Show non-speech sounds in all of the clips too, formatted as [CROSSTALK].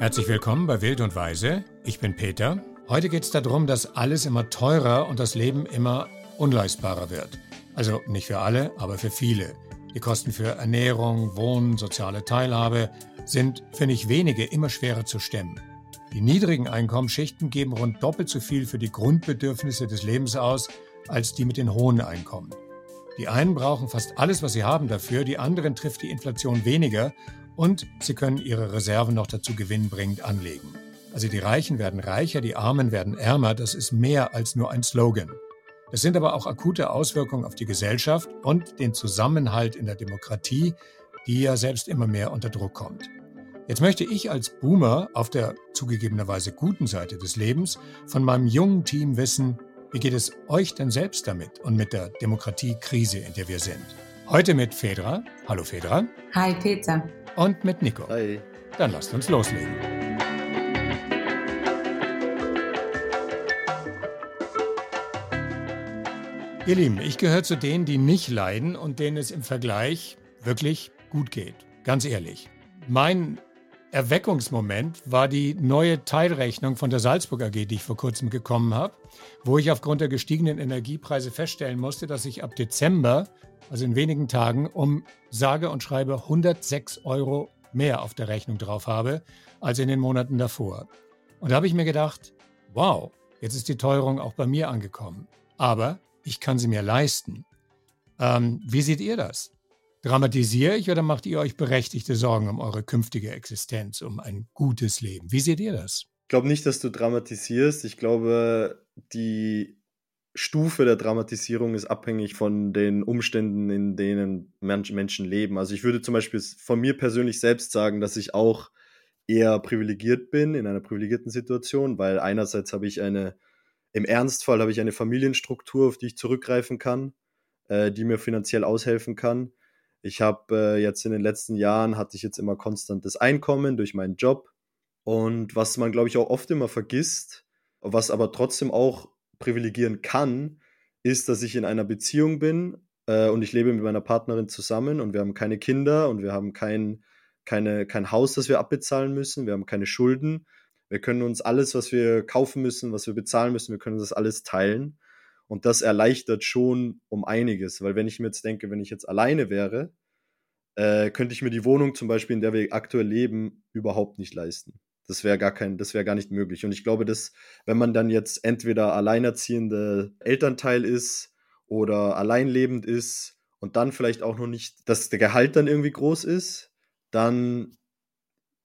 Herzlich willkommen bei Wild und Weise. Ich bin Peter. Heute geht es darum, dass alles immer teurer und das Leben immer unleistbarer wird. Also nicht für alle, aber für viele. Die Kosten für Ernährung, Wohnen, soziale Teilhabe sind für nicht wenige immer schwerer zu stemmen. Die niedrigen Einkommensschichten geben rund doppelt so viel für die Grundbedürfnisse des Lebens aus als die mit den hohen Einkommen. Die einen brauchen fast alles, was sie haben dafür, die anderen trifft die Inflation weniger und sie können ihre Reserven noch dazu gewinnbringend anlegen. Also die Reichen werden reicher, die Armen werden ärmer, das ist mehr als nur ein Slogan. Es sind aber auch akute Auswirkungen auf die Gesellschaft und den Zusammenhalt in der Demokratie, die ja selbst immer mehr unter Druck kommt. Jetzt möchte ich als Boomer auf der zugegebenerweise guten Seite des Lebens von meinem jungen Team wissen, wie geht es euch denn selbst damit und mit der Demokratiekrise, in der wir sind? Heute mit Fedra. Hallo Fedra. Hi Peter. Und mit Nico. Hi. Dann lasst uns loslegen. Ihr Lieben, ich gehöre zu denen, die nicht leiden und denen es im Vergleich wirklich gut geht. Ganz ehrlich. Mein Erweckungsmoment war die neue Teilrechnung von der Salzburg AG, die ich vor kurzem gekommen habe, wo ich aufgrund der gestiegenen Energiepreise feststellen musste, dass ich ab Dezember, also in wenigen Tagen, um sage und schreibe 106 Euro mehr auf der Rechnung drauf habe als in den Monaten davor. Und da habe ich mir gedacht, wow, jetzt ist die Teuerung auch bei mir angekommen. Aber ich kann sie mir leisten. Ähm, wie seht ihr das? Dramatisiere ich oder macht ihr euch berechtigte Sorgen um eure künftige Existenz, um ein gutes Leben? Wie seht ihr das? Ich glaube nicht, dass du dramatisierst. Ich glaube, die Stufe der Dramatisierung ist abhängig von den Umständen, in denen Menschen leben. Also ich würde zum Beispiel von mir persönlich selbst sagen, dass ich auch eher privilegiert bin, in einer privilegierten Situation, weil einerseits habe ich eine im Ernstfall habe ich eine Familienstruktur, auf die ich zurückgreifen kann, äh, die mir finanziell aushelfen kann. Ich habe äh, jetzt in den letzten Jahren hatte ich jetzt immer konstantes Einkommen durch meinen Job. Und was man, glaube ich, auch oft immer vergisst, was aber trotzdem auch privilegieren kann, ist, dass ich in einer Beziehung bin äh, und ich lebe mit meiner Partnerin zusammen und wir haben keine Kinder und wir haben kein, keine, kein Haus, das wir abbezahlen müssen, wir haben keine Schulden. Wir können uns alles, was wir kaufen müssen, was wir bezahlen müssen, wir können das alles teilen. Und das erleichtert schon um einiges, weil wenn ich mir jetzt denke, wenn ich jetzt alleine wäre, äh, könnte ich mir die Wohnung zum Beispiel, in der wir aktuell leben, überhaupt nicht leisten. Das wäre gar kein, das wäre gar nicht möglich. Und ich glaube, dass, wenn man dann jetzt entweder alleinerziehende Elternteil ist oder alleinlebend ist und dann vielleicht auch noch nicht, dass der Gehalt dann irgendwie groß ist, dann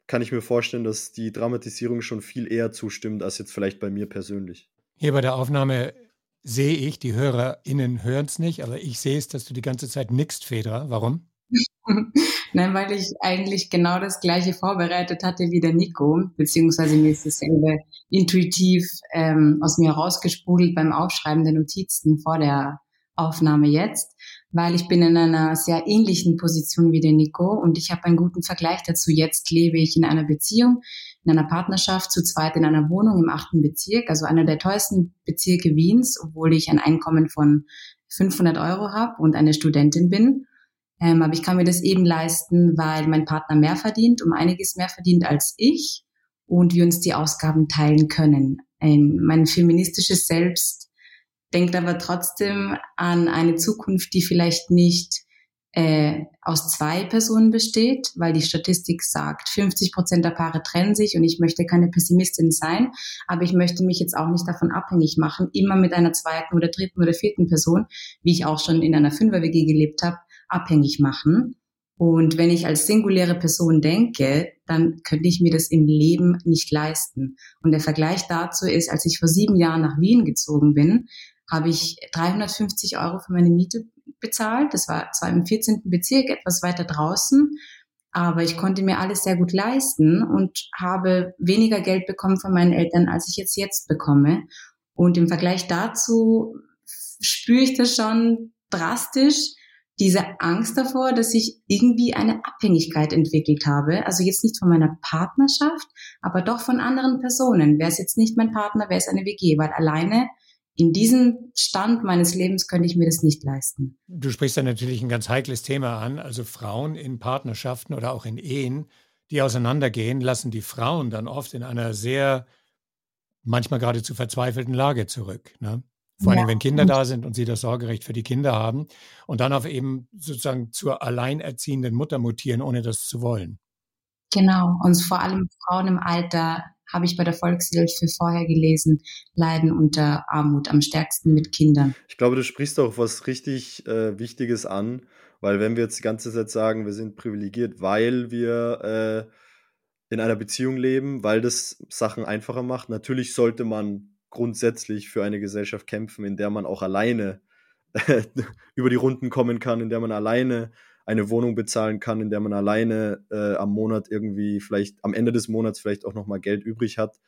kann ich mir vorstellen, dass die Dramatisierung schon viel eher zustimmt als jetzt vielleicht bei mir persönlich. Hier bei der Aufnahme sehe ich, die HörerInnen hören es nicht, aber ich sehe es, dass du die ganze Zeit nickst, Fedra. Warum? [LAUGHS] Nein, weil ich eigentlich genau das gleiche vorbereitet hatte wie der Nico, beziehungsweise mir ist dasselbe intuitiv ähm, aus mir rausgesprudelt beim Aufschreiben der Notizen vor der Aufnahme jetzt weil ich bin in einer sehr ähnlichen Position wie der Nico und ich habe einen guten Vergleich dazu. Jetzt lebe ich in einer Beziehung, in einer Partnerschaft, zu zweit in einer Wohnung im achten Bezirk, also einer der teuersten Bezirke Wiens, obwohl ich ein Einkommen von 500 Euro habe und eine Studentin bin. Ähm, aber ich kann mir das eben leisten, weil mein Partner mehr verdient, um einiges mehr verdient als ich und wir uns die Ausgaben teilen können. Ein, mein feministisches Selbst denkt aber trotzdem an eine Zukunft, die vielleicht nicht äh, aus zwei Personen besteht, weil die Statistik sagt, 50 Prozent der Paare trennen sich und ich möchte keine Pessimistin sein, aber ich möchte mich jetzt auch nicht davon abhängig machen, immer mit einer zweiten oder dritten oder vierten Person, wie ich auch schon in einer Fünfer-WG gelebt habe, abhängig machen. Und wenn ich als singuläre Person denke, dann könnte ich mir das im Leben nicht leisten. Und der Vergleich dazu ist, als ich vor sieben Jahren nach Wien gezogen bin, habe ich 350 Euro für meine Miete bezahlt. Das war zwar im 14. Bezirk etwas weiter draußen, aber ich konnte mir alles sehr gut leisten und habe weniger Geld bekommen von meinen Eltern, als ich jetzt jetzt bekomme. Und im Vergleich dazu spüre ich das schon drastisch, diese Angst davor, dass ich irgendwie eine Abhängigkeit entwickelt habe. Also jetzt nicht von meiner Partnerschaft, aber doch von anderen Personen. Wer ist jetzt nicht mein Partner, wer ist eine WG? Weil alleine in diesem Stand meines Lebens könnte ich mir das nicht leisten. Du sprichst da natürlich ein ganz heikles Thema an. Also Frauen in Partnerschaften oder auch in Ehen, die auseinandergehen, lassen die Frauen dann oft in einer sehr, manchmal geradezu verzweifelten Lage zurück. Ne? Vor allem, ja. wenn Kinder da sind und sie das Sorgerecht für die Kinder haben und dann auf eben sozusagen zur alleinerziehenden Mutter mutieren, ohne das zu wollen. Genau. Und vor allem Frauen im Alter, habe ich bei der Volkshilfe vorher gelesen, leiden unter Armut am stärksten mit Kindern. Ich glaube, du sprichst auch was richtig äh, Wichtiges an, weil wenn wir jetzt die ganze Zeit sagen, wir sind privilegiert, weil wir äh, in einer Beziehung leben, weil das Sachen einfacher macht, natürlich sollte man grundsätzlich für eine Gesellschaft kämpfen, in der man auch alleine [LAUGHS] über die Runden kommen kann, in der man alleine eine Wohnung bezahlen kann, in der man alleine äh, am Monat irgendwie vielleicht am Ende des Monats vielleicht auch noch mal Geld übrig hat.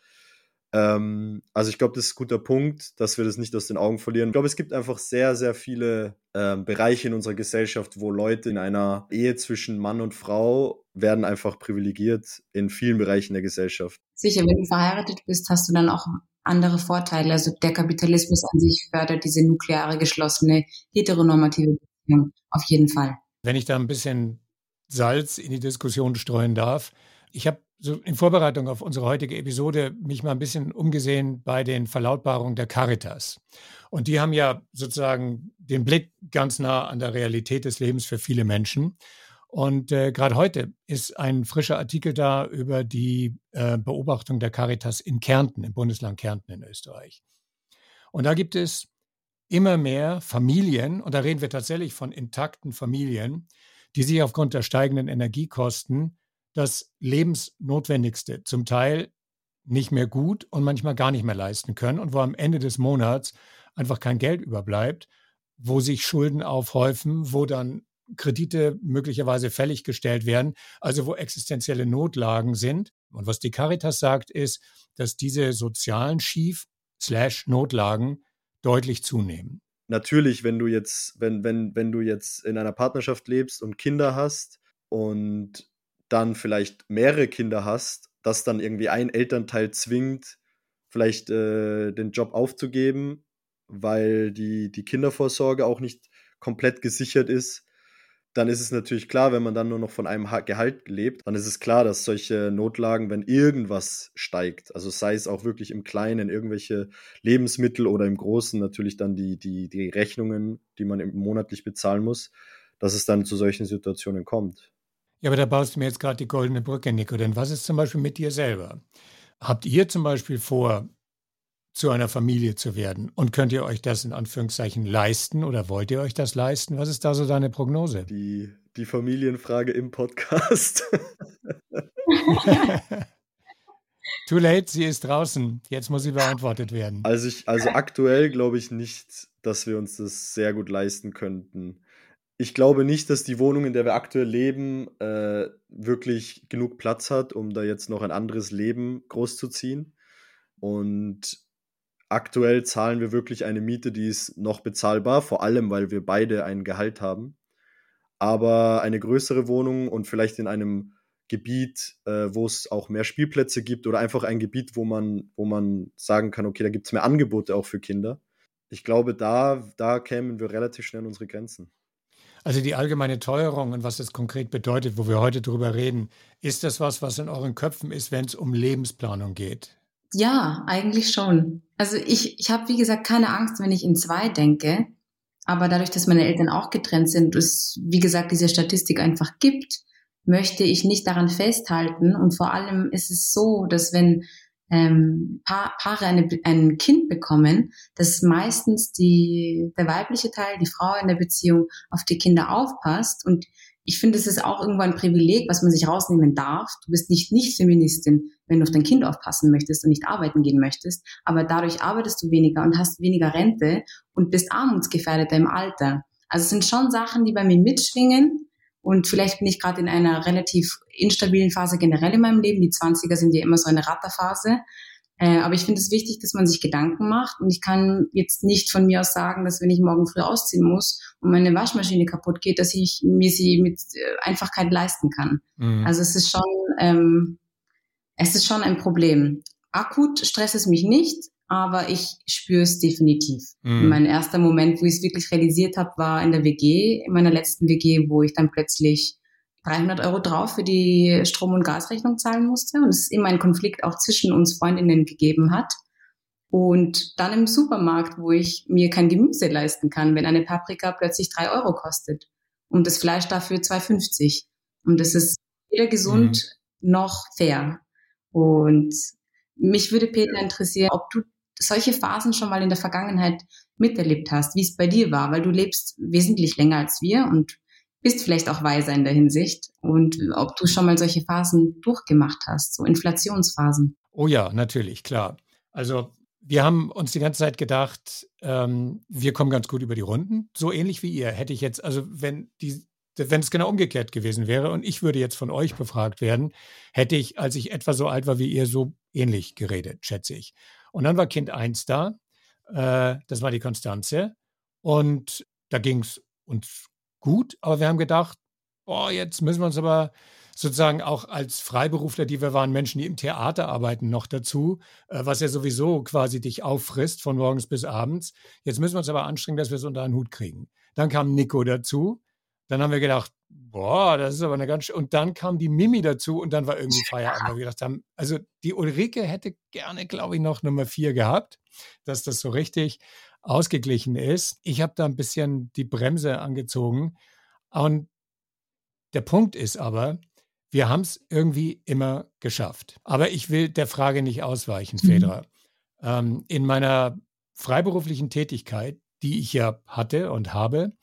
Ähm, also ich glaube, das ist ein guter Punkt, dass wir das nicht aus den Augen verlieren. Ich glaube, es gibt einfach sehr, sehr viele ähm, Bereiche in unserer Gesellschaft, wo Leute in einer Ehe zwischen Mann und Frau werden einfach privilegiert in vielen Bereichen der Gesellschaft. Sicher, wenn du verheiratet bist, hast du dann auch andere Vorteile. Also der Kapitalismus an sich fördert diese nukleare, geschlossene, heteronormative Beziehung auf jeden Fall. Wenn ich da ein bisschen Salz in die Diskussion streuen darf. Ich habe so in Vorbereitung auf unsere heutige Episode mich mal ein bisschen umgesehen bei den Verlautbarungen der Caritas. Und die haben ja sozusagen den Blick ganz nah an der Realität des Lebens für viele Menschen. Und äh, gerade heute ist ein frischer Artikel da über die äh, Beobachtung der Caritas in Kärnten, im Bundesland Kärnten in Österreich. Und da gibt es immer mehr Familien, und da reden wir tatsächlich von intakten Familien, die sich aufgrund der steigenden Energiekosten das Lebensnotwendigste zum Teil nicht mehr gut und manchmal gar nicht mehr leisten können und wo am Ende des Monats einfach kein Geld überbleibt, wo sich Schulden aufhäufen, wo dann Kredite möglicherweise fällig gestellt werden, also wo existenzielle Notlagen sind. Und was die Caritas sagt, ist, dass diese sozialen Schief-Notlagen deutlich zunehmen. Natürlich, wenn du jetzt, wenn, wenn, wenn du jetzt in einer Partnerschaft lebst und Kinder hast und dann vielleicht mehrere Kinder hast, dass dann irgendwie ein Elternteil zwingt, vielleicht äh, den Job aufzugeben, weil die, die Kindervorsorge auch nicht komplett gesichert ist, dann ist es natürlich klar, wenn man dann nur noch von einem Gehalt lebt, dann ist es klar, dass solche Notlagen, wenn irgendwas steigt, also sei es auch wirklich im Kleinen, irgendwelche Lebensmittel oder im Großen natürlich dann die, die, die Rechnungen, die man monatlich bezahlen muss, dass es dann zu solchen Situationen kommt. Ja, aber da baust du mir jetzt gerade die goldene Brücke, Nico. Denn was ist zum Beispiel mit dir selber? Habt ihr zum Beispiel vor, zu einer Familie zu werden? Und könnt ihr euch das in Anführungszeichen leisten oder wollt ihr euch das leisten? Was ist da so deine Prognose? Die, die Familienfrage im Podcast. [LAUGHS] Too late, sie ist draußen. Jetzt muss sie beantwortet werden. Also, ich, also aktuell glaube ich nicht, dass wir uns das sehr gut leisten könnten. Ich glaube nicht, dass die Wohnung, in der wir aktuell leben, äh, wirklich genug Platz hat, um da jetzt noch ein anderes Leben großzuziehen. Und aktuell zahlen wir wirklich eine Miete, die ist noch bezahlbar, vor allem weil wir beide ein Gehalt haben. Aber eine größere Wohnung und vielleicht in einem Gebiet, äh, wo es auch mehr Spielplätze gibt oder einfach ein Gebiet, wo man, wo man sagen kann, okay, da gibt es mehr Angebote auch für Kinder. Ich glaube, da, da kämen wir relativ schnell an unsere Grenzen. Also die allgemeine Teuerung und was das konkret bedeutet, wo wir heute drüber reden, ist das was, was in euren Köpfen ist, wenn es um Lebensplanung geht? Ja, eigentlich schon. Also ich, ich habe, wie gesagt, keine Angst, wenn ich in zwei denke. Aber dadurch, dass meine Eltern auch getrennt sind, es, wie gesagt, diese Statistik einfach gibt, möchte ich nicht daran festhalten. Und vor allem ist es so, dass wenn ähm, pa Paare eine, ein Kind bekommen, dass meistens die, der weibliche Teil, die Frau in der Beziehung auf die Kinder aufpasst und ich finde, es ist auch irgendwo ein Privileg, was man sich rausnehmen darf. Du bist nicht nicht Feministin, wenn du auf dein Kind aufpassen möchtest und nicht arbeiten gehen möchtest, aber dadurch arbeitest du weniger und hast weniger Rente und bist armutsgefährdeter im Alter. Also es sind schon Sachen, die bei mir mitschwingen und vielleicht bin ich gerade in einer relativ instabilen Phase generell in meinem Leben. Die 20er sind ja immer so eine Ratterphase. Äh, aber ich finde es wichtig, dass man sich Gedanken macht. Und ich kann jetzt nicht von mir aus sagen, dass wenn ich morgen früh ausziehen muss und meine Waschmaschine kaputt geht, dass ich mir sie mit äh, Einfachkeit leisten kann. Mhm. Also es ist schon, ähm, es ist schon ein Problem. Akut stresst es mich nicht, aber ich spüre es definitiv. Mhm. Mein erster Moment, wo ich es wirklich realisiert habe, war in der WG, in meiner letzten WG, wo ich dann plötzlich 300 Euro drauf für die Strom- und Gasrechnung zahlen musste und es immer einen Konflikt auch zwischen uns Freundinnen gegeben hat. Und dann im Supermarkt, wo ich mir kein Gemüse leisten kann, wenn eine Paprika plötzlich drei Euro kostet und das Fleisch dafür 2,50. Und das ist weder gesund mhm. noch fair. Und mich würde Peter interessieren, ob du solche Phasen schon mal in der Vergangenheit miterlebt hast, wie es bei dir war, weil du lebst wesentlich länger als wir und bist vielleicht auch weiser in der Hinsicht und ob du schon mal solche Phasen durchgemacht hast, so Inflationsphasen. Oh ja, natürlich, klar. Also wir haben uns die ganze Zeit gedacht, ähm, wir kommen ganz gut über die Runden. So ähnlich wie ihr. Hätte ich jetzt, also wenn die, wenn es genau umgekehrt gewesen wäre und ich würde jetzt von euch befragt werden, hätte ich, als ich etwa so alt war wie ihr, so ähnlich geredet, schätze ich. Und dann war Kind 1 da, äh, das war die Konstanze. Und da ging es uns gut, aber wir haben gedacht, boah, jetzt müssen wir uns aber sozusagen auch als Freiberufler, die wir waren, Menschen, die im Theater arbeiten, noch dazu, äh, was ja sowieso quasi dich auffrisst von morgens bis abends. Jetzt müssen wir uns aber anstrengen, dass wir es unter einen Hut kriegen. Dann kam Nico dazu. Dann haben wir gedacht, boah, das ist aber eine ganz Und dann kam die Mimi dazu und dann war irgendwie Feierabend, weil wir gedacht haben, also die Ulrike hätte gerne, glaube ich, noch Nummer vier gehabt, dass das so richtig ausgeglichen ist. Ich habe da ein bisschen die Bremse angezogen. Und der Punkt ist aber, wir haben es irgendwie immer geschafft. Aber ich will der Frage nicht ausweichen, mhm. Fedra. Ähm, in meiner freiberuflichen Tätigkeit, die ich ja hatte und habe,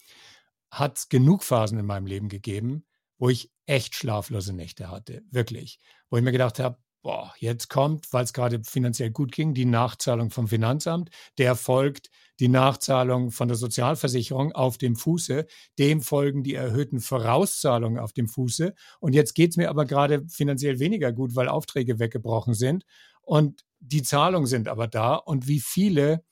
hat es genug Phasen in meinem Leben gegeben, wo ich echt schlaflose Nächte hatte. Wirklich. Wo ich mir gedacht habe, boah, jetzt kommt, weil es gerade finanziell gut ging, die Nachzahlung vom Finanzamt. Der folgt die Nachzahlung von der Sozialversicherung auf dem Fuße. Dem folgen die erhöhten Vorauszahlungen auf dem Fuße. Und jetzt geht es mir aber gerade finanziell weniger gut, weil Aufträge weggebrochen sind. Und die Zahlungen sind aber da. Und wie viele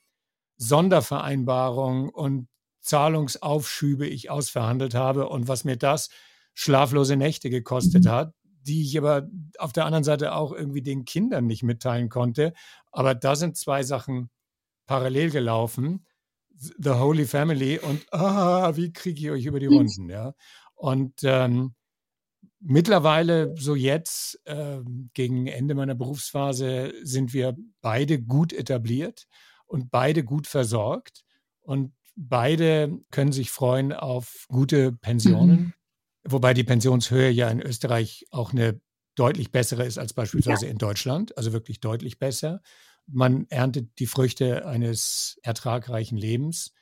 Sondervereinbarungen und Zahlungsaufschübe ich ausverhandelt habe und was mir das schlaflose Nächte gekostet hat, die ich aber auf der anderen Seite auch irgendwie den Kindern nicht mitteilen konnte. Aber da sind zwei Sachen parallel gelaufen. The Holy Family und ah, wie kriege ich euch über die Runden, ja. Und ähm, mittlerweile, so jetzt, äh, gegen Ende meiner Berufsphase, sind wir beide gut etabliert und beide gut versorgt. Und beide können sich freuen auf gute Pensionen. Mhm. Wobei die Pensionshöhe ja in Österreich auch eine deutlich bessere ist als beispielsweise ja. in Deutschland, also wirklich deutlich besser. Man erntet die Früchte eines ertragreichen Lebens.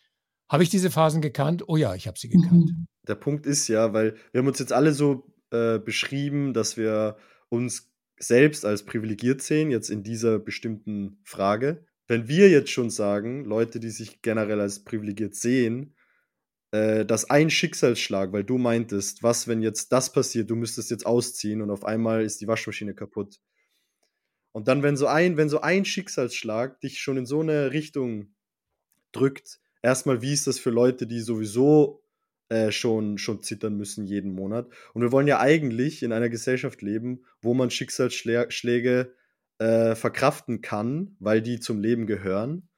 Habe ich diese Phasen gekannt? Oh ja, ich habe sie gekannt. Mhm. Der Punkt ist ja, weil wir haben uns jetzt alle so äh, beschrieben, dass wir uns selbst als privilegiert sehen, jetzt in dieser bestimmten Frage. Wenn wir jetzt schon sagen, Leute, die sich generell als privilegiert sehen, äh, dass ein Schicksalsschlag, weil du meintest, was, wenn jetzt das passiert, du müsstest jetzt ausziehen und auf einmal ist die Waschmaschine kaputt. Und dann, wenn so ein, wenn so ein Schicksalsschlag dich schon in so eine Richtung drückt, erstmal, wie ist das für Leute, die sowieso äh, schon, schon zittern müssen jeden Monat? Und wir wollen ja eigentlich in einer Gesellschaft leben, wo man Schicksalsschläge äh, verkraften kann, weil die zum Leben gehören.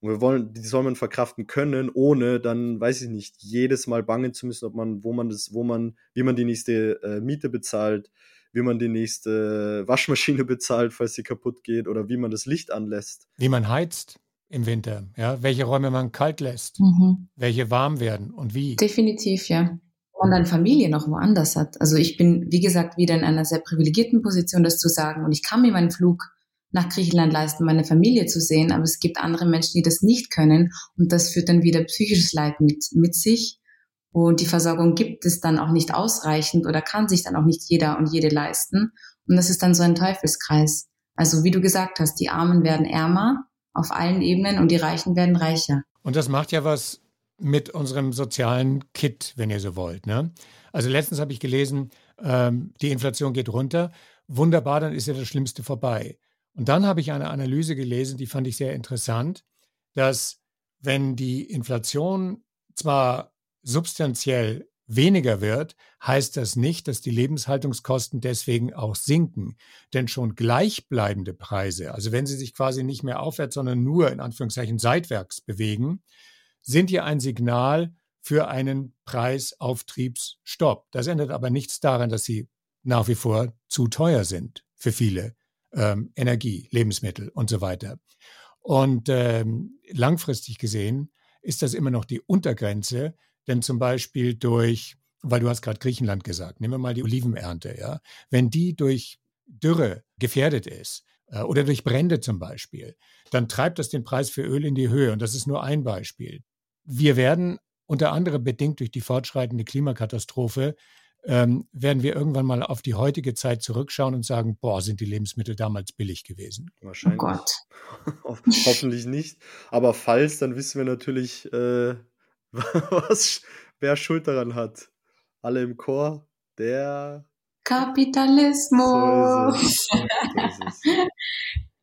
Und wir wollen, die soll man verkraften können, ohne dann, weiß ich nicht, jedes Mal bangen zu müssen, ob man, wo man das, wo man, wie man die nächste äh, Miete bezahlt, wie man die nächste Waschmaschine [LAUGHS] bezahlt, falls sie kaputt geht, oder wie man das Licht anlässt. Wie man heizt im Winter, ja, welche Räume man kalt lässt, mhm. welche warm werden und wie. Definitiv, ja. Und dann Familie noch woanders hat. Also ich bin, wie gesagt, wieder in einer sehr privilegierten Position, das zu sagen. Und ich kann mir meinen Flug nach Griechenland leisten, meine Familie zu sehen. Aber es gibt andere Menschen, die das nicht können. Und das führt dann wieder psychisches Leid mit, mit sich. Und die Versorgung gibt es dann auch nicht ausreichend oder kann sich dann auch nicht jeder und jede leisten. Und das ist dann so ein Teufelskreis. Also wie du gesagt hast, die Armen werden ärmer auf allen Ebenen und die Reichen werden reicher. Und das macht ja was mit unserem sozialen Kit, wenn ihr so wollt. Ne? Also letztens habe ich gelesen, ähm, die Inflation geht runter. Wunderbar, dann ist ja das Schlimmste vorbei. Und dann habe ich eine Analyse gelesen, die fand ich sehr interessant, dass wenn die Inflation zwar substanziell weniger wird, heißt das nicht, dass die Lebenshaltungskosten deswegen auch sinken. Denn schon gleichbleibende Preise, also wenn sie sich quasi nicht mehr aufwärts, sondern nur in Anführungszeichen seitwärts bewegen, sind ja ein Signal für einen Preisauftriebsstopp. Das ändert aber nichts daran, dass sie nach wie vor zu teuer sind für viele ähm, Energie, Lebensmittel und so weiter. Und ähm, langfristig gesehen ist das immer noch die Untergrenze, denn zum Beispiel durch, weil du hast gerade Griechenland gesagt, nehmen wir mal die Olivenernte, ja, wenn die durch Dürre gefährdet ist äh, oder durch Brände zum Beispiel, dann treibt das den Preis für Öl in die Höhe und das ist nur ein Beispiel. Wir werden unter anderem bedingt durch die fortschreitende Klimakatastrophe ähm, werden wir irgendwann mal auf die heutige Zeit zurückschauen und sagen, boah, sind die Lebensmittel damals billig gewesen. Wahrscheinlich. Oh Gott. Ho [LAUGHS] hoffentlich nicht. Aber falls, dann wissen wir natürlich, äh, [LAUGHS] was, wer Schuld daran hat. Alle im Chor, der Kapitalismus. So.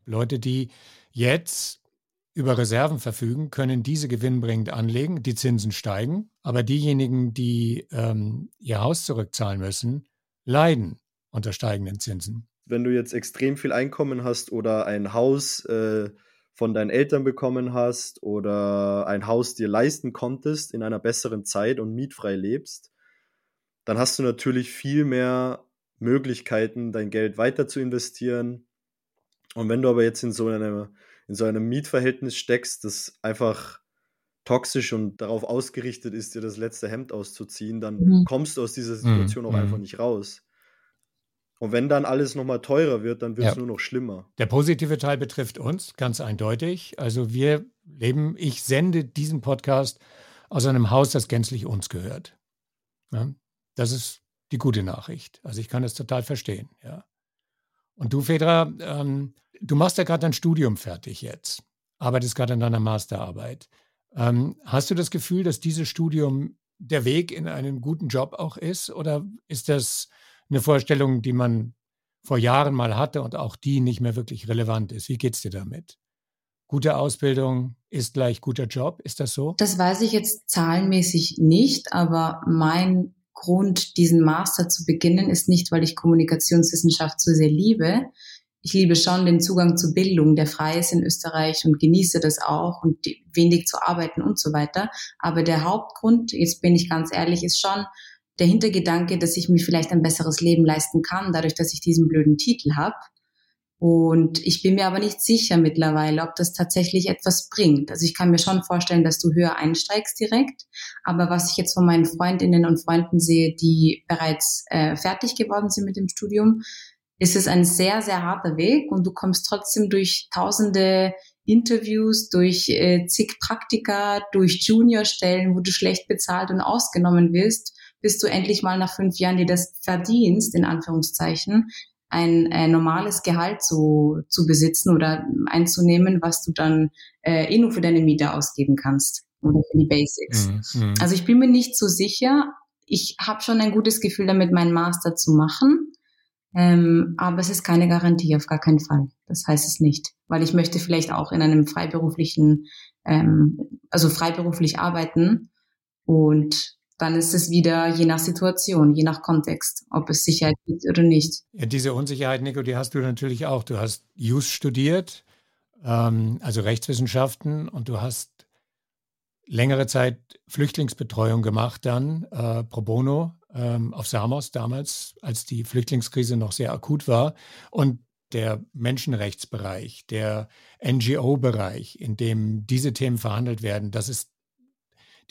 Leute, die jetzt über Reserven verfügen, können diese gewinnbringend anlegen, die Zinsen steigen, aber diejenigen, die ähm, ihr Haus zurückzahlen müssen, leiden unter steigenden Zinsen. Wenn du jetzt extrem viel Einkommen hast oder ein Haus äh, von deinen Eltern bekommen hast oder ein Haus dir leisten konntest in einer besseren Zeit und mietfrei lebst, dann hast du natürlich viel mehr Möglichkeiten, dein Geld weiter zu investieren. Und wenn du aber jetzt in so einer in so einem Mietverhältnis steckst, das einfach toxisch und darauf ausgerichtet ist, dir das letzte Hemd auszuziehen, dann mhm. kommst du aus dieser Situation mhm. auch einfach mhm. nicht raus. Und wenn dann alles nochmal teurer wird, dann wird es ja. nur noch schlimmer. Der positive Teil betrifft uns ganz eindeutig. Also wir leben, ich sende diesen Podcast aus einem Haus, das gänzlich uns gehört. Ja, das ist die gute Nachricht. Also ich kann das total verstehen. Ja. Und du, Fedra, ähm, du machst ja gerade dein Studium fertig jetzt, arbeitest gerade an deiner Masterarbeit. Ähm, hast du das Gefühl, dass dieses Studium der Weg in einen guten Job auch ist? Oder ist das eine Vorstellung, die man vor Jahren mal hatte und auch die nicht mehr wirklich relevant ist? Wie geht es dir damit? Gute Ausbildung ist gleich guter Job, ist das so? Das weiß ich jetzt zahlenmäßig nicht, aber mein Grund, diesen Master zu beginnen, ist nicht, weil ich Kommunikationswissenschaft so sehr liebe, ich liebe schon den Zugang zu Bildung, der frei ist in Österreich und genieße das auch und wenig zu arbeiten und so weiter. Aber der Hauptgrund, jetzt bin ich ganz ehrlich, ist schon der Hintergedanke, dass ich mir vielleicht ein besseres Leben leisten kann, dadurch, dass ich diesen blöden Titel habe. Und ich bin mir aber nicht sicher mittlerweile, ob das tatsächlich etwas bringt. Also ich kann mir schon vorstellen, dass du höher einsteigst direkt. Aber was ich jetzt von meinen Freundinnen und Freunden sehe, die bereits äh, fertig geworden sind mit dem Studium, ist es ein sehr, sehr harter Weg und du kommst trotzdem durch tausende Interviews, durch äh, zig Praktika, durch Juniorstellen, wo du schlecht bezahlt und ausgenommen wirst, bis du endlich mal nach fünf Jahren dir das verdienst, in Anführungszeichen, ein äh, normales Gehalt zu, zu besitzen oder einzunehmen, was du dann äh, eh nur für deine Miete ausgeben kannst oder für die Basics. Mhm, mhm. Also ich bin mir nicht so sicher. Ich habe schon ein gutes Gefühl damit, meinen Master zu machen. Ähm, aber es ist keine Garantie, auf gar keinen Fall. Das heißt es nicht. Weil ich möchte vielleicht auch in einem freiberuflichen, ähm, also freiberuflich arbeiten. Und dann ist es wieder je nach Situation, je nach Kontext, ob es Sicherheit gibt oder nicht. Ja, diese Unsicherheit, Nico, die hast du natürlich auch. Du hast Jus studiert, ähm, also Rechtswissenschaften, und du hast längere Zeit Flüchtlingsbetreuung gemacht dann, äh, pro bono ähm, auf Samos damals, als die Flüchtlingskrise noch sehr akut war. Und der Menschenrechtsbereich, der NGO-Bereich, in dem diese Themen verhandelt werden, das ist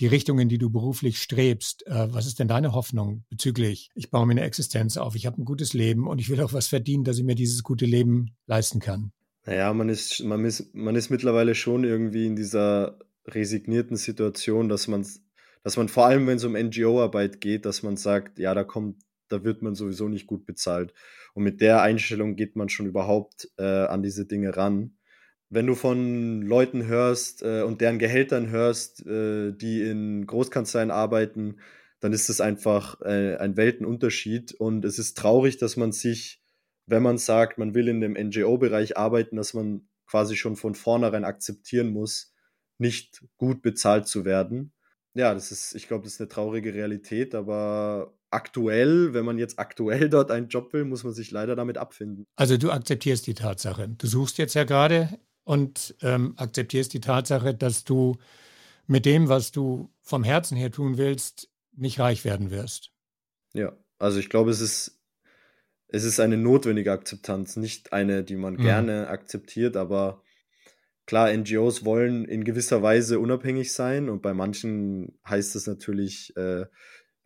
die Richtung, in die du beruflich strebst. Äh, was ist denn deine Hoffnung bezüglich, ich baue mir eine Existenz auf, ich habe ein gutes Leben und ich will auch was verdienen, dass ich mir dieses gute Leben leisten kann? Naja, man ist, man ist, man ist mittlerweile schon irgendwie in dieser resignierten Situation, dass man dass man vor allem, wenn es um NGO-Arbeit geht, dass man sagt, ja, da kommt, da wird man sowieso nicht gut bezahlt. Und mit der Einstellung geht man schon überhaupt äh, an diese Dinge ran. Wenn du von Leuten hörst äh, und deren Gehältern hörst, äh, die in Großkanzleien arbeiten, dann ist das einfach äh, ein Weltenunterschied. Und es ist traurig, dass man sich, wenn man sagt, man will in dem NGO-Bereich arbeiten, dass man quasi schon von vornherein akzeptieren muss, nicht gut bezahlt zu werden. Ja, das ist, ich glaube, das ist eine traurige Realität, aber aktuell, wenn man jetzt aktuell [LAUGHS] dort einen Job will, muss man sich leider damit abfinden. Also du akzeptierst die Tatsache. Du suchst jetzt ja gerade und ähm, akzeptierst die Tatsache, dass du mit dem, was du vom Herzen her tun willst, nicht reich werden wirst. Ja, also ich glaube, es ist, es ist eine notwendige Akzeptanz, nicht eine, die man mhm. gerne akzeptiert, aber klar, NGOs wollen in gewisser Weise unabhängig sein und bei manchen heißt es natürlich, äh,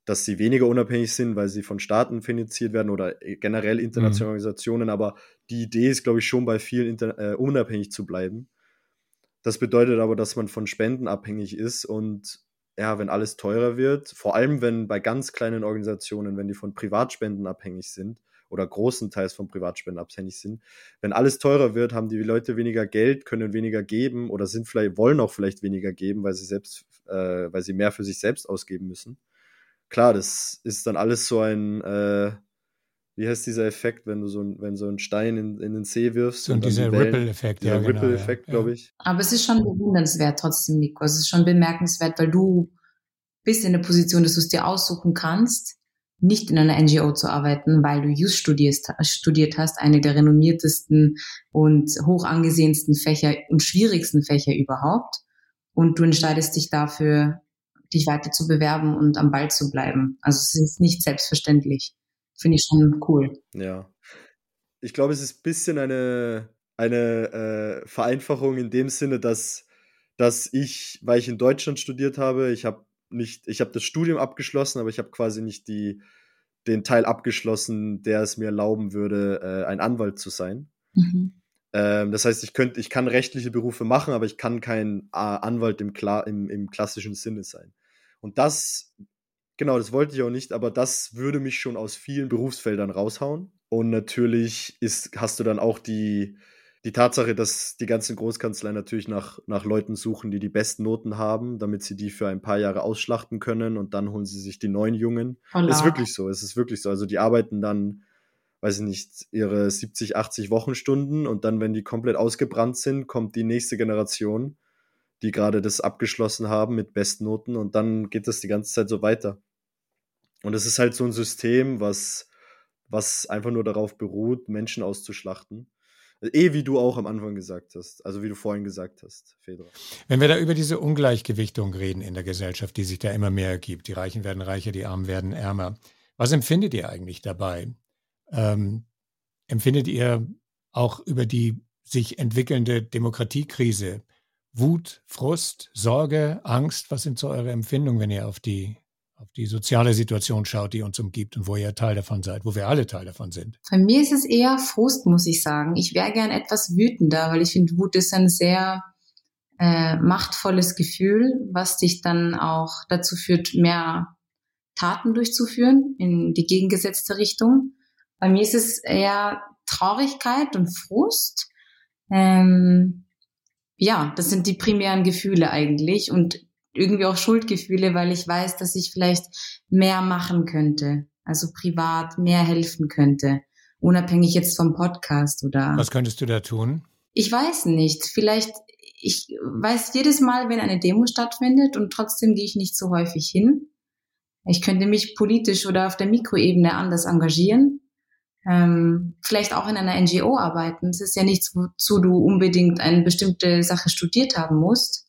dass sie weniger unabhängig sind, weil sie von Staaten finanziert werden oder äh, generell internationale mhm. Organisationen. Aber die Idee ist, glaube ich, schon bei vielen äh, unabhängig zu bleiben. Das bedeutet aber, dass man von Spenden abhängig ist und ja, wenn alles teurer wird, vor allem wenn bei ganz kleinen Organisationen, wenn die von Privatspenden abhängig sind oder großenteils von Privatspenden abhängig sind, wenn alles teurer wird, haben die Leute weniger Geld, können weniger geben oder sind vielleicht wollen auch vielleicht weniger geben, weil sie selbst, äh, weil sie mehr für sich selbst ausgeben müssen klar, das ist dann alles so ein, äh, wie heißt dieser Effekt, wenn du so, ein, wenn so einen Stein in, in den See wirfst? So und dieser die Ripple-Effekt, ja. Genau, Ripple-Effekt, ja. glaube ich. Aber es ist schon bewundernswert trotzdem, Nico. Es ist schon bemerkenswert, weil du bist in der Position, dass du es dir aussuchen kannst, nicht in einer NGO zu arbeiten, weil du Just studierst, studiert hast, eine der renommiertesten und hoch angesehensten Fächer und schwierigsten Fächer überhaupt. Und du entscheidest dich dafür, dich weiter zu bewerben und am Ball zu bleiben. Also es ist nicht selbstverständlich. Finde ich schon cool. Ja. Ich glaube, es ist ein bisschen eine, eine äh, Vereinfachung in dem Sinne, dass, dass ich, weil ich in Deutschland studiert habe, ich habe nicht, ich habe das Studium abgeschlossen, aber ich habe quasi nicht die, den Teil abgeschlossen, der es mir erlauben würde, äh, ein Anwalt zu sein. Mhm. Ähm, das heißt, ich könnte, ich kann rechtliche Berufe machen, aber ich kann kein äh, Anwalt im, im, im klassischen Sinne sein. Und das, genau, das wollte ich auch nicht, aber das würde mich schon aus vielen Berufsfeldern raushauen. Und natürlich ist, hast du dann auch die, die Tatsache, dass die ganzen Großkanzleien natürlich nach, nach Leuten suchen, die die besten Noten haben, damit sie die für ein paar Jahre ausschlachten können und dann holen sie sich die neuen Jungen. Holla. Ist wirklich so, es ist wirklich so. Also die arbeiten dann, weiß ich nicht, ihre 70, 80 Wochenstunden und dann, wenn die komplett ausgebrannt sind, kommt die nächste Generation die gerade das abgeschlossen haben mit Bestnoten und dann geht das die ganze Zeit so weiter. Und es ist halt so ein System, was, was einfach nur darauf beruht, Menschen auszuschlachten. Eh, wie du auch am Anfang gesagt hast, also wie du vorhin gesagt hast, Fedra. Wenn wir da über diese Ungleichgewichtung reden in der Gesellschaft, die sich da immer mehr ergibt, die Reichen werden reicher, die Armen werden ärmer, was empfindet ihr eigentlich dabei? Ähm, empfindet ihr auch über die sich entwickelnde Demokratiekrise Wut, Frust, Sorge, Angst? Was sind so eure Empfindungen, wenn ihr auf die, auf die soziale Situation schaut, die uns umgibt und wo ihr Teil davon seid, wo wir alle Teil davon sind? Bei mir ist es eher Frust, muss ich sagen. Ich wäre gern etwas wütender, weil ich finde, Wut ist ein sehr äh, machtvolles Gefühl, was dich dann auch dazu führt, mehr Taten durchzuführen in die gegengesetzte Richtung. Bei mir ist es eher Traurigkeit und Frust. Ähm, ja, das sind die primären Gefühle eigentlich und irgendwie auch Schuldgefühle, weil ich weiß, dass ich vielleicht mehr machen könnte, also privat mehr helfen könnte, unabhängig jetzt vom Podcast oder. Was könntest du da tun? Ich weiß nicht. Vielleicht, ich weiß jedes Mal, wenn eine Demo stattfindet und trotzdem gehe ich nicht so häufig hin. Ich könnte mich politisch oder auf der Mikroebene anders engagieren ähm, vielleicht auch in einer NGO arbeiten. Es ist ja nichts, wozu du unbedingt eine bestimmte Sache studiert haben musst.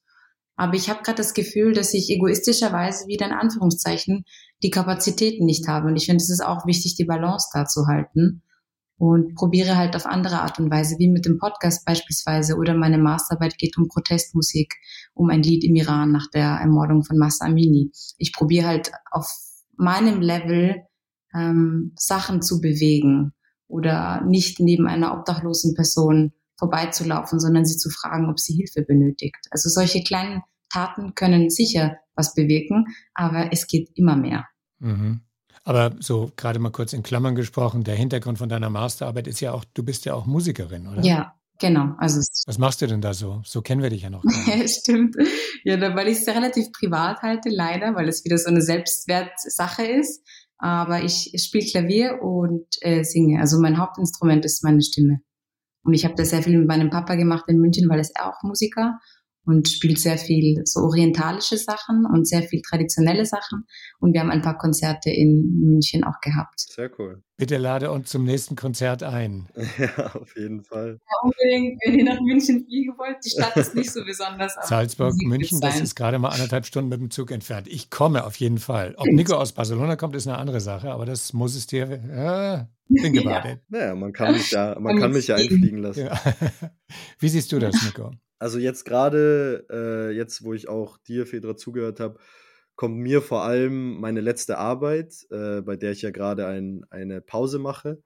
Aber ich habe gerade das Gefühl, dass ich egoistischerweise wieder in Anführungszeichen die Kapazitäten nicht habe. Und ich finde, es ist auch wichtig, die Balance da zu halten. Und probiere halt auf andere Art und Weise, wie mit dem Podcast beispielsweise. Oder meine Masterarbeit geht um Protestmusik, um ein Lied im Iran nach der Ermordung von Massa Amini. Ich probiere halt auf meinem Level ähm, Sachen zu bewegen oder nicht neben einer obdachlosen Person vorbeizulaufen, sondern sie zu fragen, ob sie Hilfe benötigt. Also solche kleinen Taten können sicher was bewirken, aber es geht immer mehr. Mhm. Aber so gerade mal kurz in Klammern gesprochen, der Hintergrund von deiner Masterarbeit ist ja auch, du bist ja auch Musikerin, oder? Ja, genau. Also was machst du denn da so? So kennen wir dich ja noch. [LAUGHS] Ja, stimmt. Ja, weil ich es relativ privat halte, leider, weil es wieder so eine Selbstwertsache ist. Aber ich spiele Klavier und äh, singe. Also mein Hauptinstrument ist meine Stimme. Und ich habe das sehr viel mit meinem Papa gemacht in München, weil er ist auch Musiker. Und spielt sehr viel so orientalische Sachen und sehr viel traditionelle Sachen. Und wir haben ein paar Konzerte in München auch gehabt. Sehr cool. Bitte lade uns zum nächsten Konzert ein. [LAUGHS] Ja, auf jeden Fall. Ja, unbedingt, wenn ihr nach München fliegen wollt. Die Stadt ist nicht so besonders. Salzburg, München, das ist gerade mal anderthalb Stunden mit dem Zug entfernt. Ich komme auf jeden Fall. Ob Nico aus Barcelona kommt, ist eine andere Sache, aber das muss es dir. Äh, think about [LAUGHS] ja. Naja, man kann mich ja, man kann mich ja einfliegen lassen. Ja. [LAUGHS] Wie siehst du das, Nico? Also jetzt gerade, äh, jetzt wo ich auch dir, Fedra, zugehört habe, kommt mir vor allem meine letzte Arbeit, äh, bei der ich ja gerade ein, eine Pause mache,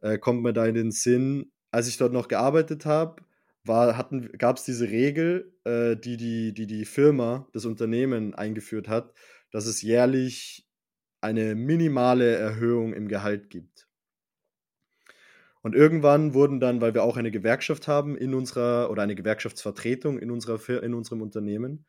äh, kommt mir da in den Sinn, als ich dort noch gearbeitet habe, gab es diese Regel, äh, die, die, die die Firma, das Unternehmen eingeführt hat, dass es jährlich eine minimale Erhöhung im Gehalt gibt. Und irgendwann wurden dann, weil wir auch eine Gewerkschaft haben in unserer, oder eine Gewerkschaftsvertretung in, unserer, in unserem Unternehmen,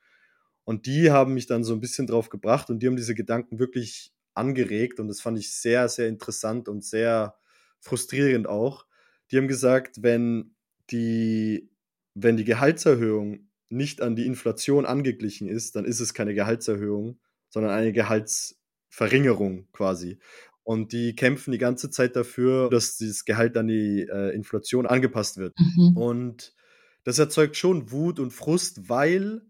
und die haben mich dann so ein bisschen drauf gebracht und die haben diese Gedanken wirklich angeregt und das fand ich sehr, sehr interessant und sehr frustrierend auch. Die haben gesagt, wenn die, wenn die Gehaltserhöhung nicht an die Inflation angeglichen ist, dann ist es keine Gehaltserhöhung, sondern eine Gehaltsverringerung quasi. Und die kämpfen die ganze Zeit dafür, dass dieses Gehalt an die äh, Inflation angepasst wird. Mhm. Und das erzeugt schon Wut und Frust, weil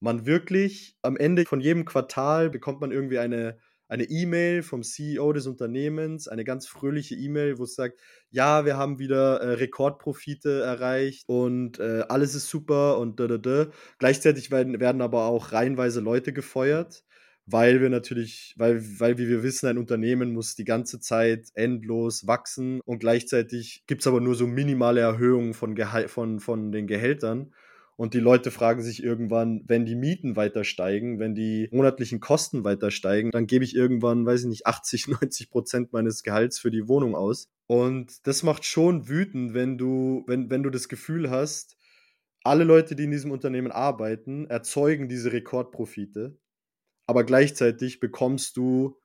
man wirklich am Ende von jedem Quartal bekommt man irgendwie eine eine E-Mail vom CEO des Unternehmens, eine ganz fröhliche E-Mail, wo es sagt, ja, wir haben wieder äh, Rekordprofite erreicht und äh, alles ist super und da, da, da. Gleichzeitig werden, werden aber auch reihenweise Leute gefeuert, weil wir natürlich, weil, weil wie wir wissen, ein Unternehmen muss die ganze Zeit endlos wachsen und gleichzeitig gibt es aber nur so minimale Erhöhungen von, Gehal von, von den Gehältern. Und die Leute fragen sich irgendwann, wenn die Mieten weiter steigen, wenn die monatlichen Kosten weiter steigen, dann gebe ich irgendwann, weiß ich nicht, 80, 90 [LAUGHS] Prozent meines Gehalts für die Wohnung aus. Und das macht schon wütend, wenn du, wenn, wenn du das Gefühl hast, alle Leute, die in diesem Unternehmen arbeiten, erzeugen diese Rekordprofite, aber gleichzeitig bekommst du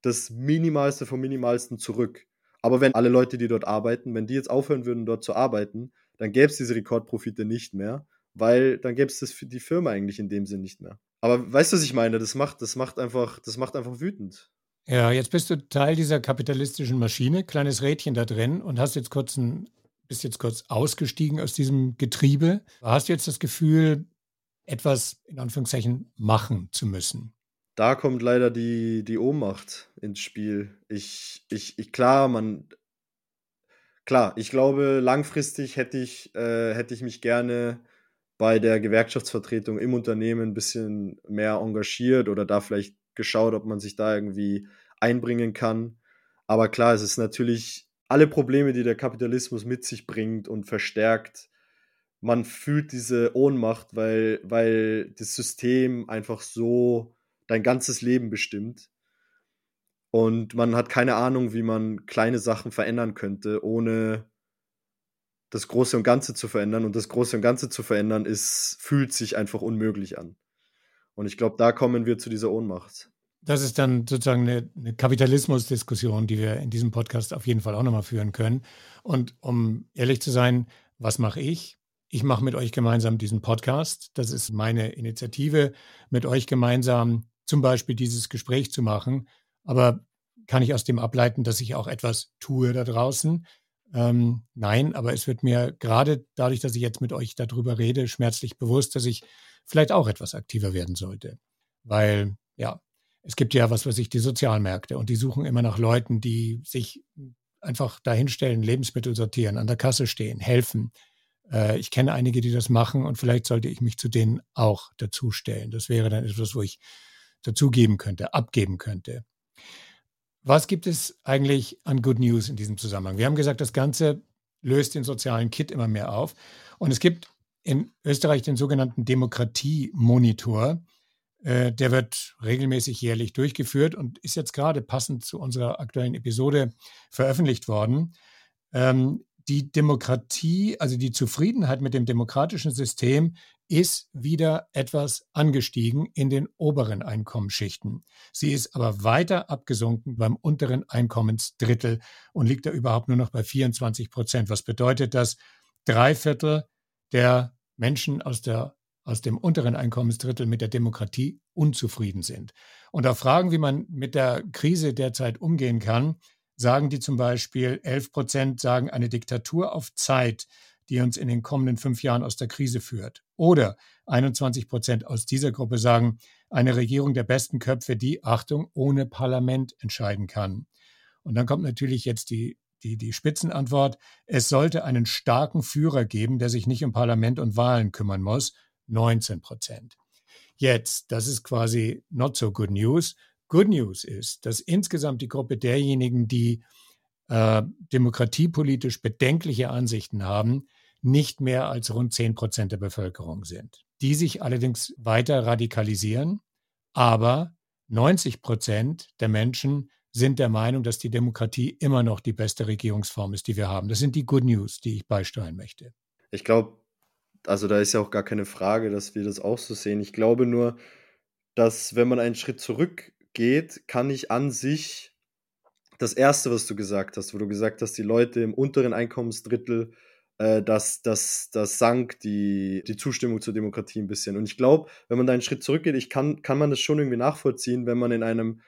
das Minimalste vom Minimalsten zurück. Aber wenn alle Leute, die dort arbeiten, wenn die jetzt aufhören würden, dort zu arbeiten, dann gäbe es diese Rekordprofite nicht mehr weil dann gäbe es die Firma eigentlich in dem Sinn nicht mehr. Aber weißt du, was ich meine? Das macht, das macht einfach, das macht einfach wütend. Ja, jetzt bist du Teil dieser kapitalistischen Maschine, kleines Rädchen da drin und hast jetzt kurz ein, bist jetzt kurz ausgestiegen aus diesem Getriebe. Hast du jetzt das Gefühl, etwas in Anführungszeichen machen zu müssen? Da kommt leider die, die Ohnmacht ins Spiel. Ich, ich, ich, klar, man, klar, ich glaube, langfristig hätte ich, äh, hätte ich mich gerne bei der Gewerkschaftsvertretung im Unternehmen ein bisschen mehr engagiert oder da vielleicht geschaut, ob man sich da irgendwie einbringen kann. Aber klar, es ist natürlich alle Probleme, die der Kapitalismus mit sich bringt und verstärkt. Man fühlt diese Ohnmacht, weil, weil das System einfach so dein ganzes Leben bestimmt. Und man hat keine Ahnung, wie man kleine Sachen verändern könnte, ohne das Große und Ganze zu verändern. Und das Große und Ganze zu verändern, ist, fühlt sich einfach unmöglich an. Und ich glaube, da kommen wir zu dieser Ohnmacht. Das ist dann sozusagen eine, eine Kapitalismusdiskussion, die wir in diesem Podcast auf jeden Fall auch nochmal führen können. Und um ehrlich zu sein, was mache ich? Ich mache mit euch gemeinsam diesen Podcast. Das ist meine Initiative, mit euch gemeinsam zum Beispiel dieses Gespräch zu machen. Aber kann ich aus dem ableiten, dass ich auch etwas tue da draußen? Ähm, nein, aber es wird mir gerade dadurch, dass ich jetzt mit euch darüber rede, schmerzlich bewusst, dass ich vielleicht auch etwas aktiver werden sollte. Weil, ja, es gibt ja, was weiß ich, die Sozialmärkte und die suchen immer nach Leuten, die sich einfach dahinstellen, Lebensmittel sortieren, an der Kasse stehen, helfen. Äh, ich kenne einige, die das machen und vielleicht sollte ich mich zu denen auch dazustellen. Das wäre dann etwas, wo ich dazugeben könnte, abgeben könnte. Was gibt es eigentlich an Good News in diesem Zusammenhang? Wir haben gesagt, das Ganze löst den sozialen Kit immer mehr auf. Und es gibt in Österreich den sogenannten Demokratie-Monitor. Äh, der wird regelmäßig jährlich durchgeführt und ist jetzt gerade passend zu unserer aktuellen Episode veröffentlicht worden. Ähm, die Demokratie, also die Zufriedenheit mit dem demokratischen System ist wieder etwas angestiegen in den oberen Einkommensschichten. Sie ist aber weiter abgesunken beim unteren Einkommensdrittel und liegt da überhaupt nur noch bei 24 Prozent. Was bedeutet das? Drei Viertel der Menschen aus der aus dem unteren Einkommensdrittel mit der Demokratie unzufrieden sind. Und auf Fragen, wie man mit der Krise derzeit umgehen kann, sagen die zum Beispiel, 11 Prozent sagen eine Diktatur auf Zeit, die uns in den kommenden fünf Jahren aus der Krise führt. Oder 21 Prozent aus dieser Gruppe sagen, eine Regierung der besten Köpfe, die, Achtung, ohne Parlament entscheiden kann. Und dann kommt natürlich jetzt die, die, die Spitzenantwort, es sollte einen starken Führer geben, der sich nicht um Parlament und Wahlen kümmern muss, 19 Prozent. Jetzt, das ist quasi not so good news. Good news ist, dass insgesamt die Gruppe derjenigen, die äh, demokratiepolitisch bedenkliche Ansichten haben, nicht mehr als rund 10 Prozent der Bevölkerung sind, die sich allerdings weiter radikalisieren. Aber 90 Prozent der Menschen sind der Meinung, dass die Demokratie immer noch die beste Regierungsform ist, die wir haben. Das sind die Good News, die ich beisteuern möchte. Ich glaube, also da ist ja auch gar keine Frage, dass wir das auch so sehen. Ich glaube nur, dass wenn man einen Schritt zurückgeht, kann ich an sich das Erste, was du gesagt hast, wo du gesagt hast, die Leute im unteren Einkommensdrittel, äh, das, das, das sank die, die Zustimmung zur Demokratie ein bisschen. Und ich glaube, wenn man da einen Schritt zurückgeht, ich kann, kann man das schon irgendwie nachvollziehen, wenn man in einem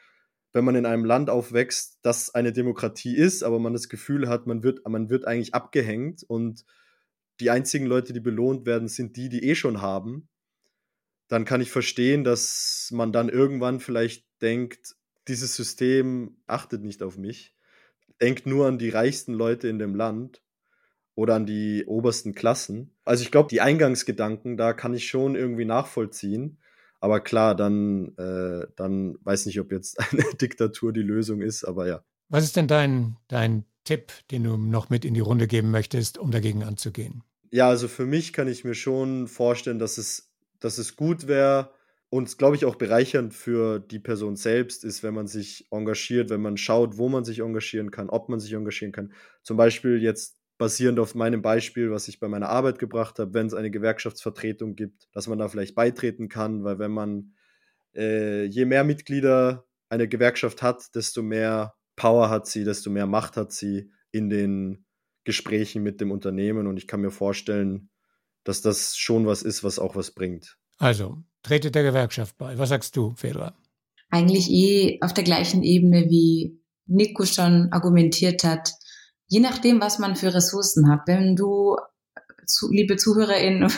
wenn man in einem Land aufwächst, das eine Demokratie ist, aber man das Gefühl hat, man wird, man wird eigentlich abgehängt und die einzigen Leute, die belohnt werden, sind die, die eh schon haben, dann kann ich verstehen, dass man dann irgendwann vielleicht denkt, dieses System achtet nicht auf mich, denkt nur an die reichsten Leute in dem Land oder an die obersten Klassen. Also ich glaube, die Eingangsgedanken, da kann ich schon irgendwie nachvollziehen. Aber klar, dann, äh, dann weiß nicht, ob jetzt [LAUGHS] eine Diktatur die Lösung ist, aber ja. Was ist denn dein, dein Tipp, den du noch mit in die Runde geben möchtest, um dagegen anzugehen? Ja, also für mich kann ich mir schon vorstellen, dass es, dass es gut wäre und glaube ich auch bereichernd für die Person selbst ist, wenn man sich engagiert, wenn man schaut, wo man sich engagieren kann, ob man sich engagieren kann. Zum Beispiel jetzt basierend auf meinem Beispiel, was ich bei meiner Arbeit gebracht habe, wenn es eine Gewerkschaftsvertretung gibt, dass man da vielleicht beitreten kann, weil wenn man äh, je mehr Mitglieder eine Gewerkschaft hat, desto mehr Power hat sie, desto mehr Macht hat sie in den Gesprächen mit dem Unternehmen und ich kann mir vorstellen, dass das schon was ist, was auch was bringt. Also, tretet der Gewerkschaft bei. Was sagst du, Fedra? Eigentlich eh auf der gleichen Ebene, wie Nico schon argumentiert hat. Je nachdem, was man für Ressourcen hat. Wenn du, liebe ZuhörerInnen,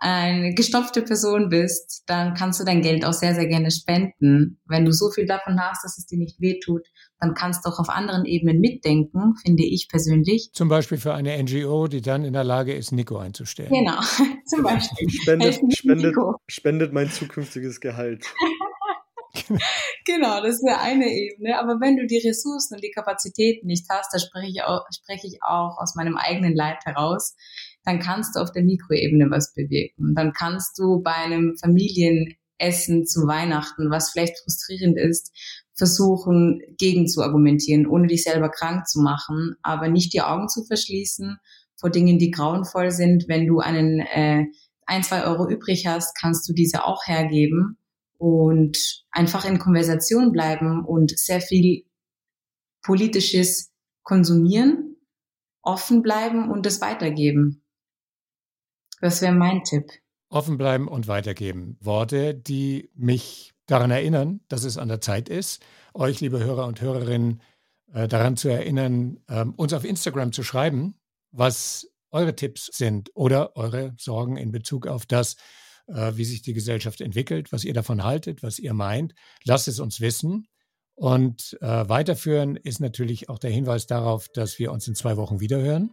eine gestopfte Person bist, dann kannst du dein Geld auch sehr, sehr gerne spenden. Wenn du so viel davon hast, dass es dir nicht wehtut, dann kannst du auch auf anderen Ebenen mitdenken, finde ich persönlich. Zum Beispiel für eine NGO, die dann in der Lage ist, Nico einzustellen. Genau, [LAUGHS] zum Beispiel. Spendet, spendet, spendet mein zukünftiges Gehalt. [LAUGHS] genau, das ist eine Ebene. Aber wenn du die Ressourcen und die Kapazitäten nicht hast, da spreche ich auch, spreche ich auch aus meinem eigenen Leid heraus, dann kannst du auf der Mikroebene was bewirken. Dann kannst du bei einem Familienessen zu Weihnachten, was vielleicht frustrierend ist, versuchen, gegen zu argumentieren, ohne dich selber krank zu machen, aber nicht die Augen zu verschließen vor Dingen, die grauenvoll sind. Wenn du einen äh, ein, zwei Euro übrig hast, kannst du diese auch hergeben und einfach in Konversation bleiben und sehr viel politisches konsumieren, offen bleiben und es weitergeben. Das wäre mein Tipp. Offen bleiben und weitergeben. Worte, die mich daran erinnern, dass es an der Zeit ist, euch, liebe Hörer und Hörerinnen, äh, daran zu erinnern, ähm, uns auf Instagram zu schreiben, was eure Tipps sind oder eure Sorgen in Bezug auf das, äh, wie sich die Gesellschaft entwickelt, was ihr davon haltet, was ihr meint. Lasst es uns wissen. Und äh, weiterführen ist natürlich auch der Hinweis darauf, dass wir uns in zwei Wochen wiederhören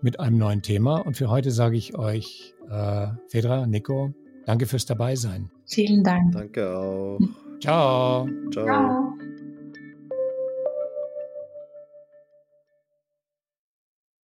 mit einem neuen Thema. Und für heute sage ich euch, äh, Fedra, Nico, danke fürs Dabeisein. Vielen Dank. Danke auch. Ciao. Ciao. Ciao.